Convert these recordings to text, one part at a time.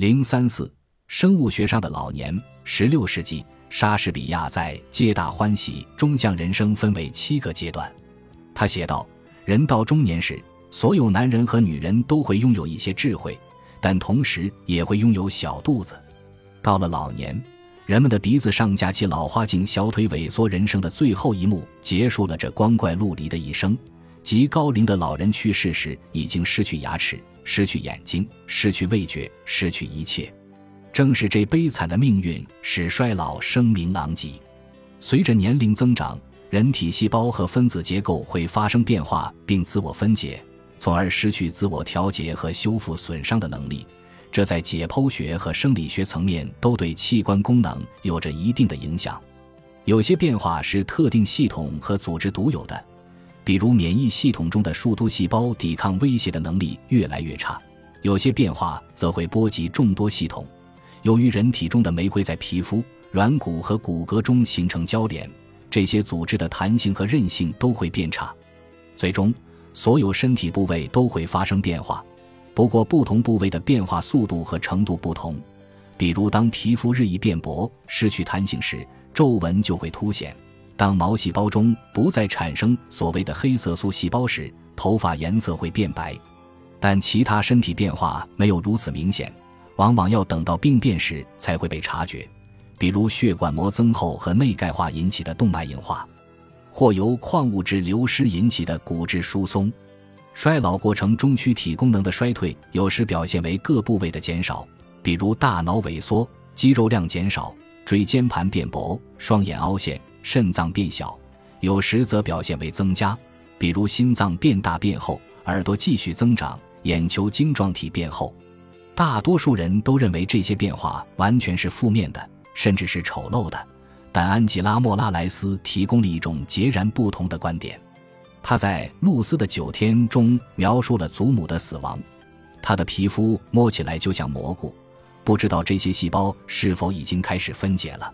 零三四，生物学上的老年。十六世纪，莎士比亚在《皆大欢喜》中将人生分为七个阶段。他写道：“人到中年时，所有男人和女人都会拥有一些智慧，但同时也会拥有小肚子。到了老年，人们的鼻子上架起老花镜，小腿萎缩，人生的最后一幕结束了这光怪陆离的一生。即高龄的老人去世时，已经失去牙齿。”失去眼睛，失去味觉，失去一切，正是这悲惨的命运使衰老声名狼藉。随着年龄增长，人体细胞和分子结构会发生变化并自我分解，从而失去自我调节和修复损伤的能力。这在解剖学和生理学层面都对器官功能有着一定的影响。有些变化是特定系统和组织独有的。比如，免疫系统中的树突细胞抵抗威胁的能力越来越差，有些变化则会波及众多系统。由于人体中的酶会在皮肤、软骨和骨骼中形成交联，这些组织的弹性和韧性都会变差。最终，所有身体部位都会发生变化，不过不同部位的变化速度和程度不同。比如，当皮肤日益变薄、失去弹性时，皱纹就会凸显。当毛细胞中不再产生所谓的黑色素细胞时，头发颜色会变白，但其他身体变化没有如此明显，往往要等到病变时才会被察觉，比如血管膜增厚和内钙化引起的动脉硬化，或由矿物质流失引起的骨质疏松。衰老过程中躯体功能的衰退有时表现为各部位的减少，比如大脑萎缩、肌肉量减少、椎间盘变薄、双眼凹陷。肾脏变小，有时则表现为增加，比如心脏变大变厚，耳朵继续增长，眼球晶状体变厚。大多数人都认为这些变化完全是负面的，甚至是丑陋的。但安吉拉·莫拉莱斯提供了一种截然不同的观点。他在《露丝的九天》中描述了祖母的死亡，她的皮肤摸起来就像蘑菇，不知道这些细胞是否已经开始分解了。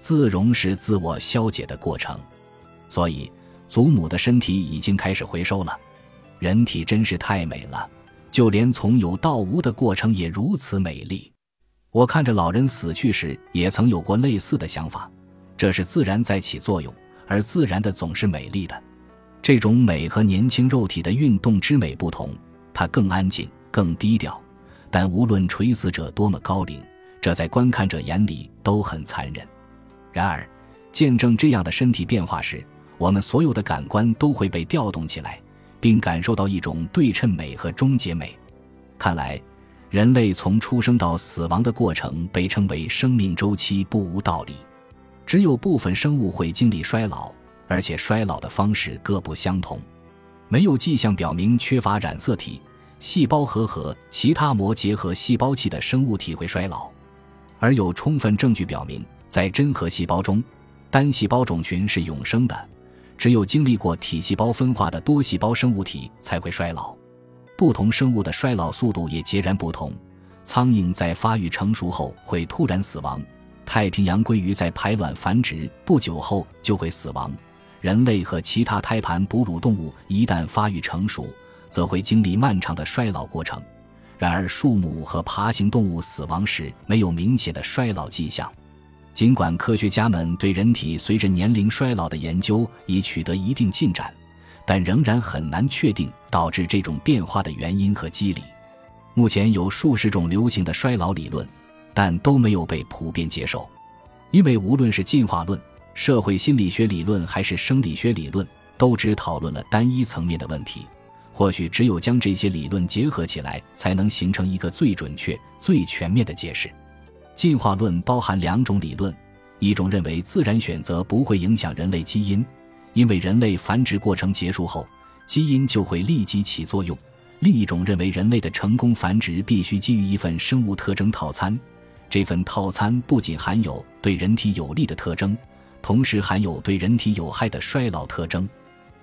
自容是自我消解的过程，所以祖母的身体已经开始回收了。人体真是太美了，就连从有到无的过程也如此美丽。我看着老人死去时，也曾有过类似的想法。这是自然在起作用，而自然的总是美丽的。这种美和年轻肉体的运动之美不同，它更安静、更低调。但无论垂死者多么高龄，这在观看者眼里都很残忍。然而，见证这样的身体变化时，我们所有的感官都会被调动起来，并感受到一种对称美和终结美。看来，人类从出生到死亡的过程被称为生命周期不无道理。只有部分生物会经历衰老，而且衰老的方式各不相同。没有迹象表明缺乏染色体、细胞核和其他膜结合细胞器的生物体会衰老，而有充分证据表明。在真核细胞中，单细胞种群是永生的，只有经历过体细胞分化的多细胞生物体才会衰老。不同生物的衰老速度也截然不同。苍蝇在发育成熟后会突然死亡，太平洋鲑鱼在排卵繁殖不久后就会死亡。人类和其他胎盘哺乳动物一旦发育成熟，则会经历漫长的衰老过程。然而，树木和爬行动物死亡时没有明显的衰老迹象。尽管科学家们对人体随着年龄衰老的研究已取得一定进展，但仍然很难确定导致这种变化的原因和机理。目前有数十种流行的衰老理论，但都没有被普遍接受。因为无论是进化论、社会心理学理论还是生理学理论，都只讨论了单一层面的问题。或许只有将这些理论结合起来，才能形成一个最准确、最全面的解释。进化论包含两种理论，一种认为自然选择不会影响人类基因，因为人类繁殖过程结束后，基因就会立即起作用；另一种认为人类的成功繁殖必须基于一份生物特征套餐，这份套餐不仅含有对人体有利的特征，同时含有对人体有害的衰老特征。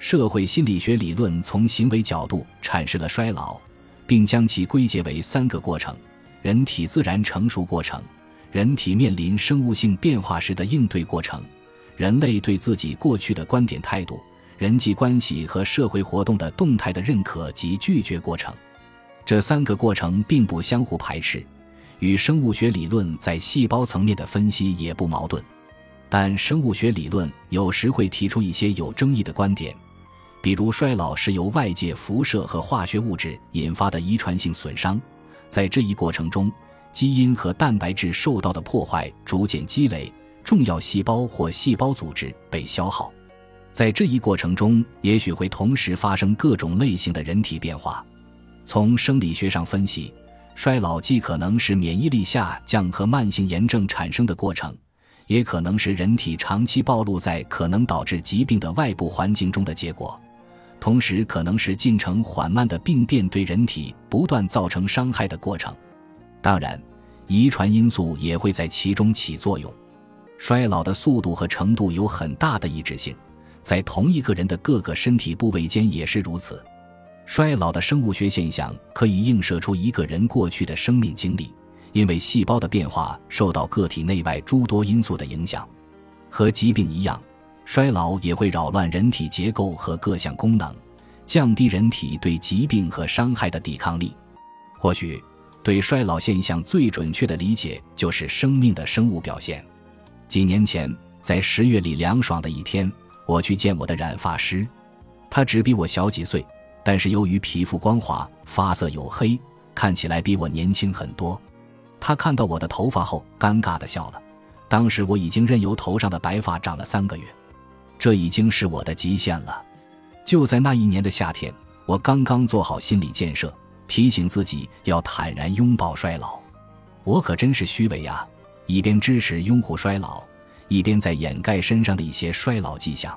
社会心理学理论从行为角度阐释了衰老，并将其归结为三个过程：人体自然成熟过程。人体面临生物性变化时的应对过程，人类对自己过去的观点态度，人际关系和社会活动的动态的认可及拒绝过程，这三个过程并不相互排斥，与生物学理论在细胞层面的分析也不矛盾。但生物学理论有时会提出一些有争议的观点，比如衰老是由外界辐射和化学物质引发的遗传性损伤，在这一过程中，基因和蛋白质受到的破坏逐渐积累，重要细胞或细胞组织被消耗。在这一过程中，也许会同时发生各种类型的人体变化。从生理学上分析，衰老既可能是免疫力下降和慢性炎症产生的过程。也可能是人体长期暴露在可能导致疾病的外部环境中的结果，同时可能是进程缓慢的病变对人体不断造成伤害的过程。当然，遗传因素也会在其中起作用。衰老的速度和程度有很大的一致性，在同一个人的各个身体部位间也是如此。衰老的生物学现象可以映射出一个人过去的生命经历。因为细胞的变化受到个体内外诸多因素的影响，和疾病一样，衰老也会扰乱人体结构和各项功能，降低人体对疾病和伤害的抵抗力。或许，对衰老现象最准确的理解就是生命的生物表现。几年前，在十月里凉爽的一天，我去见我的染发师，他只比我小几岁，但是由于皮肤光滑、发色黝黑，看起来比我年轻很多。他看到我的头发后，尴尬地笑了。当时我已经任由头上的白发长了三个月，这已经是我的极限了。就在那一年的夏天，我刚刚做好心理建设，提醒自己要坦然拥抱衰老。我可真是虚伪呀！一边支持拥护衰老，一边在掩盖身上的一些衰老迹象。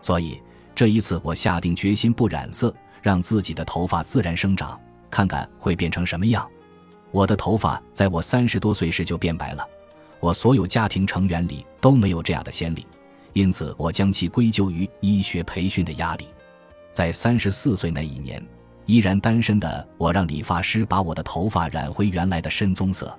所以这一次，我下定决心不染色，让自己的头发自然生长，看看会变成什么样。我的头发在我三十多岁时就变白了，我所有家庭成员里都没有这样的先例，因此我将其归咎于医学培训的压力。在三十四岁那一年，依然单身的我让理发师把我的头发染回原来的深棕色。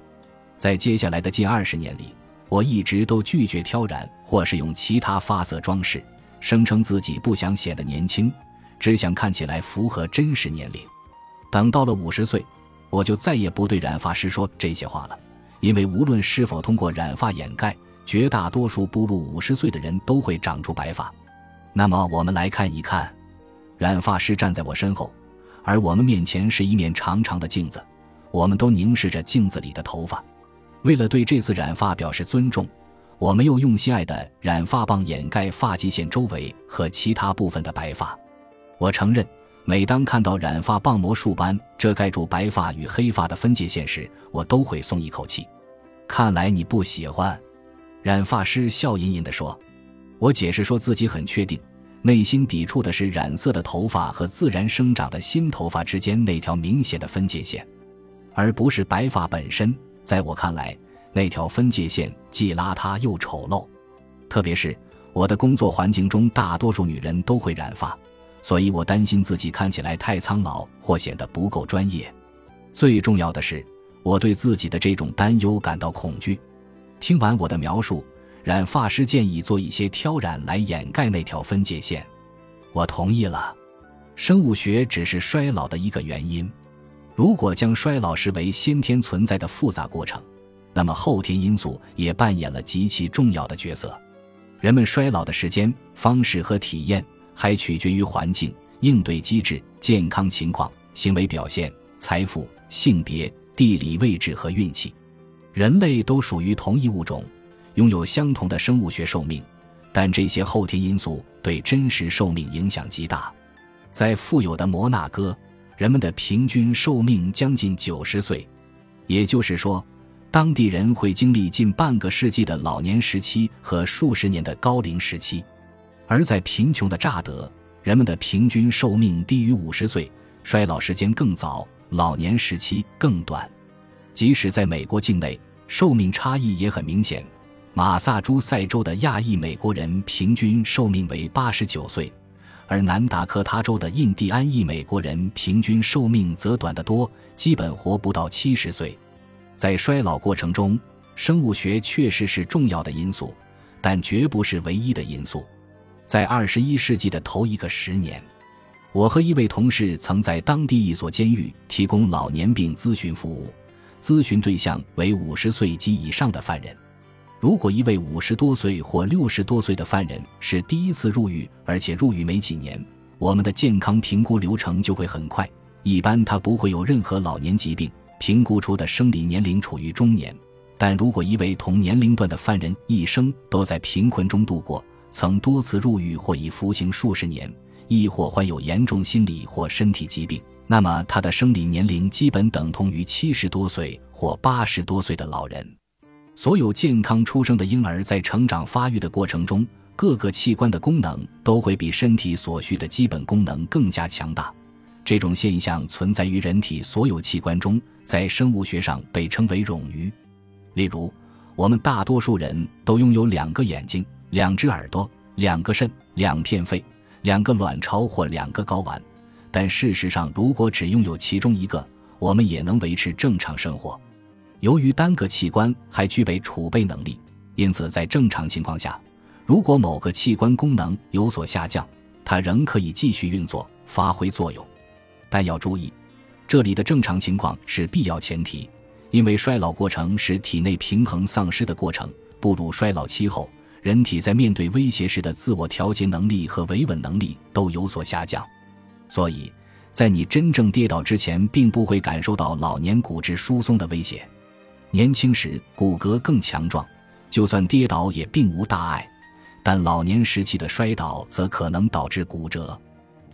在接下来的近二十年里，我一直都拒绝挑染或是用其他发色装饰，声称自己不想显得年轻，只想看起来符合真实年龄。等到了五十岁。我就再也不对染发师说这些话了，因为无论是否通过染发掩盖，绝大多数步入五十岁的人都会长出白发。那么，我们来看一看，染发师站在我身后，而我们面前是一面长长的镜子，我们都凝视着镜子里的头发。为了对这次染发表示尊重，我们又用心爱的染发棒掩盖发际线周围和其他部分的白发。我承认。每当看到染发棒魔术般遮盖住白发与黑发的分界线时，我都会松一口气。看来你不喜欢，染发师笑吟吟地说。我解释说自己很确定，内心抵触的是染色的头发和自然生长的新头发之间那条明显的分界线，而不是白发本身。在我看来，那条分界线既邋遢又丑陋，特别是我的工作环境中，大多数女人都会染发。所以我担心自己看起来太苍老或显得不够专业。最重要的是，我对自己的这种担忧感到恐惧。听完我的描述，染发师建议做一些挑染来掩盖那条分界线。我同意了。生物学只是衰老的一个原因。如果将衰老视为先天存在的复杂过程，那么后天因素也扮演了极其重要的角色。人们衰老的时间、方式和体验。还取决于环境、应对机制、健康情况、行为表现、财富、性别、地理位置和运气。人类都属于同一物种，拥有相同的生物学寿命，但这些后天因素对真实寿命影响极大。在富有的摩纳哥，人们的平均寿命将近九十岁，也就是说，当地人会经历近半个世纪的老年时期和数十年的高龄时期。而在贫穷的乍得，人们的平均寿命低于五十岁，衰老时间更早，老年时期更短。即使在美国境内，寿命差异也很明显。马萨诸塞州的亚裔美国人平均寿命为八十九岁，而南达科他州的印第安裔美国人平均寿命则短得多，基本活不到七十岁。在衰老过程中，生物学确实是重要的因素，但绝不是唯一的因素。在二十一世纪的头一个十年，我和一位同事曾在当地一所监狱提供老年病咨询服务。咨询对象为五十岁及以上的犯人。如果一位五十多岁或六十多岁的犯人是第一次入狱，而且入狱没几年，我们的健康评估流程就会很快。一般他不会有任何老年疾病，评估出的生理年龄处于中年。但如果一位同年龄段的犯人一生都在贫困中度过，曾多次入狱或已服刑数十年，亦或患有严重心理或身体疾病，那么他的生理年龄基本等同于七十多岁或八十多岁的老人。所有健康出生的婴儿在成长发育的过程中，各个器官的功能都会比身体所需的基本功能更加强大。这种现象存在于人体所有器官中，在生物学上被称为冗余。例如，我们大多数人都拥有两个眼睛、两只耳朵、两个肾、两片肺、两个卵巢或两个睾丸。但事实上，如果只拥有其中一个，我们也能维持正常生活。由于单个器官还具备储备能力，因此在正常情况下，如果某个器官功能有所下降，它仍可以继续运作、发挥作用。但要注意，这里的正常情况是必要前提，因为衰老过程是体内平衡丧失的过程。步入衰老期后，人体在面对威胁时的自我调节能力和维稳能力都有所下降，所以在你真正跌倒之前，并不会感受到老年骨质疏松的威胁。年轻时骨骼更强壮，就算跌倒也并无大碍；但老年时期的摔倒则可能导致骨折。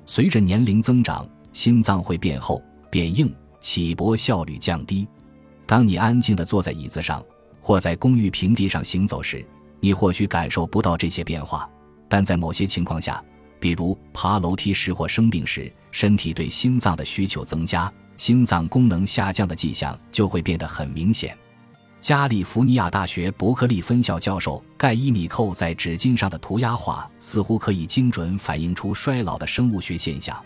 随着年龄增长，心脏会变厚、变硬，起搏效率降低。当你安静地坐在椅子上，或在公寓平地上行走时，你或许感受不到这些变化；但在某些情况下，比如爬楼梯时或生病时，身体对心脏的需求增加，心脏功能下降的迹象就会变得很明显。加利福尼亚大学伯克利分校教授盖伊米寇在纸巾上的涂鸦画似乎可以精准反映出衰老的生物学现象。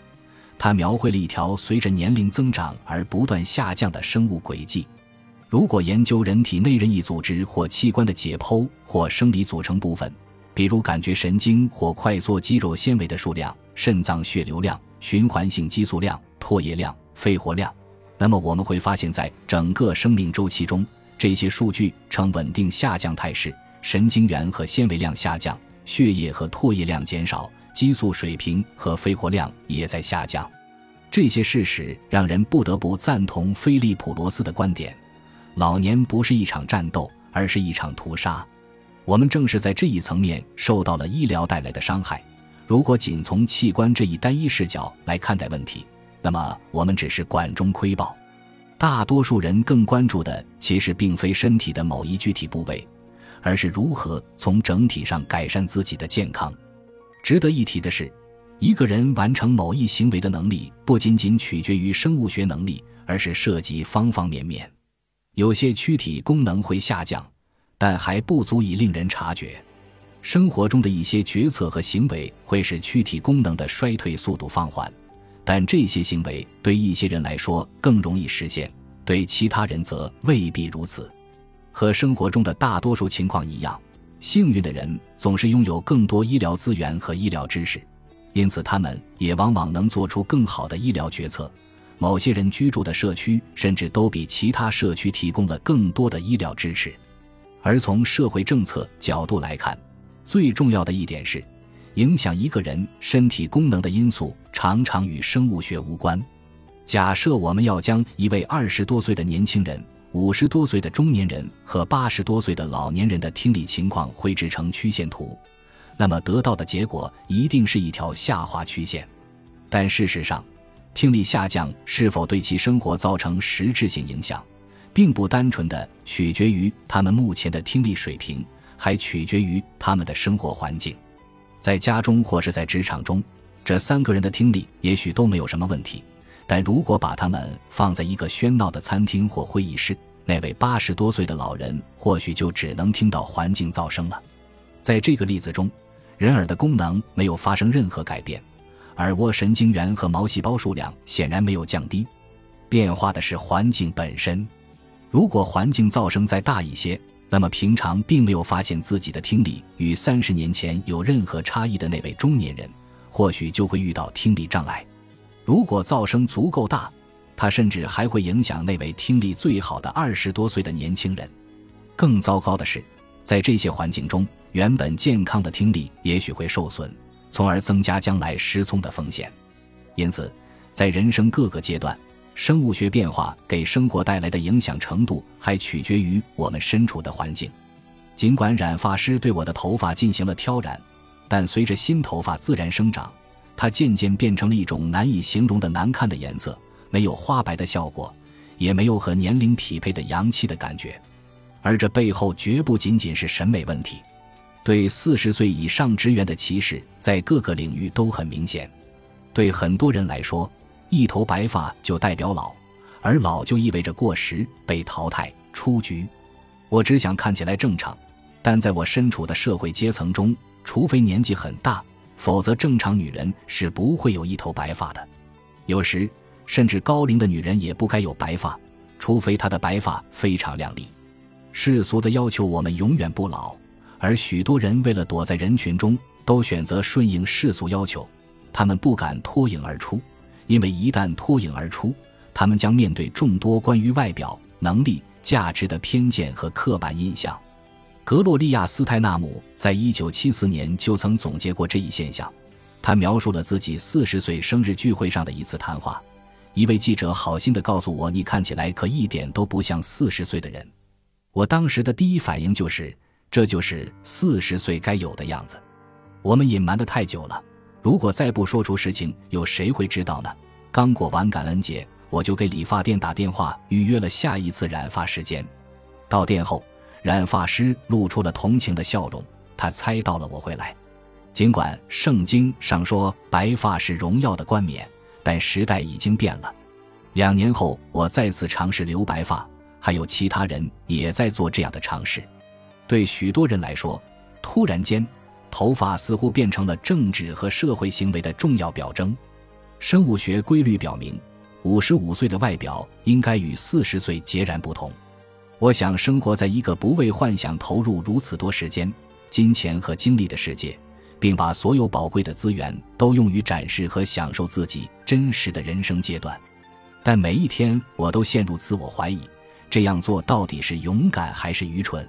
他描绘了一条随着年龄增长而不断下降的生物轨迹。如果研究人体内任意组织或器官的解剖或生理组成部分，比如感觉神经或快速肌肉纤维的数量、肾脏血流量、循环性激素量、唾液量、肺活量，那么我们会发现，在整个生命周期中。这些数据呈稳定下降态势，神经元和纤维量下降，血液和唾液量减少，激素水平和肺活量也在下降。这些事实让人不得不赞同菲利普·罗斯的观点：老年不是一场战斗，而是一场屠杀。我们正是在这一层面受到了医疗带来的伤害。如果仅从器官这一单一视角来看待问题，那么我们只是管中窥豹。大多数人更关注的其实并非身体的某一具体部位，而是如何从整体上改善自己的健康。值得一提的是，一个人完成某一行为的能力不仅仅取决于生物学能力，而是涉及方方面面。有些躯体功能会下降，但还不足以令人察觉。生活中的一些决策和行为会使躯体功能的衰退速度放缓。但这些行为对一些人来说更容易实现，对其他人则未必如此。和生活中的大多数情况一样，幸运的人总是拥有更多医疗资源和医疗知识，因此他们也往往能做出更好的医疗决策。某些人居住的社区甚至都比其他社区提供了更多的医疗支持。而从社会政策角度来看，最重要的一点是。影响一个人身体功能的因素常常与生物学无关。假设我们要将一位二十多岁的年轻人、五十多岁的中年人和八十多岁的老年人的听力情况绘制成曲线图，那么得到的结果一定是一条下滑曲线。但事实上，听力下降是否对其生活造成实质性影响，并不单纯的取决于他们目前的听力水平，还取决于他们的生活环境。在家中或是在职场中，这三个人的听力也许都没有什么问题。但如果把他们放在一个喧闹的餐厅或会议室，那位八十多岁的老人或许就只能听到环境噪声了。在这个例子中，人耳的功能没有发生任何改变，耳蜗神经元和毛细胞数量显然没有降低。变化的是环境本身。如果环境噪声再大一些，那么，平常并没有发现自己的听力与三十年前有任何差异的那位中年人，或许就会遇到听力障碍。如果噪声足够大，它甚至还会影响那位听力最好的二十多岁的年轻人。更糟糕的是，在这些环境中，原本健康的听力也许会受损，从而增加将来失聪的风险。因此，在人生各个阶段，生物学变化给生活带来的影响程度还取决于我们身处的环境。尽管染发师对我的头发进行了挑染，但随着新头发自然生长，它渐渐变成了一种难以形容的难看的颜色。没有花白的效果，也没有和年龄匹配的洋气的感觉，而这背后绝不仅仅是审美问题。对四十岁以上职员的歧视在各个领域都很明显。对很多人来说，一头白发就代表老，而老就意味着过时、被淘汰、出局。我只想看起来正常，但在我身处的社会阶层中，除非年纪很大，否则正常女人是不会有一头白发的。有时。甚至高龄的女人也不该有白发，除非她的白发非常亮丽。世俗的要求我们永远不老，而许多人为了躲在人群中，都选择顺应世俗要求。他们不敢脱颖而出，因为一旦脱颖而出，他们将面对众多关于外表、能力、价值的偏见和刻板印象。格洛利亚·斯泰纳姆在一九七四年就曾总结过这一现象。他描述了自己四十岁生日聚会上的一次谈话。一位记者好心地告诉我：“你看起来可一点都不像四十岁的人。”我当时的第一反应就是，这就是四十岁该有的样子。我们隐瞒的太久了，如果再不说出实情，有谁会知道呢？刚过完感恩节，我就给理发店打电话预约了下一次染发时间。到店后，染发师露出了同情的笑容，他猜到了我会来。尽管圣经上说白发是荣耀的冠冕。但时代已经变了。两年后，我再次尝试留白发，还有其他人也在做这样的尝试。对许多人来说，突然间，头发似乎变成了政治和社会行为的重要表征。生物学规律表明，五十五岁的外表应该与四十岁截然不同。我想生活在一个不为幻想投入如此多时间、金钱和精力的世界。并把所有宝贵的资源都用于展示和享受自己真实的人生阶段，但每一天我都陷入自我怀疑：这样做到底是勇敢还是愚蠢？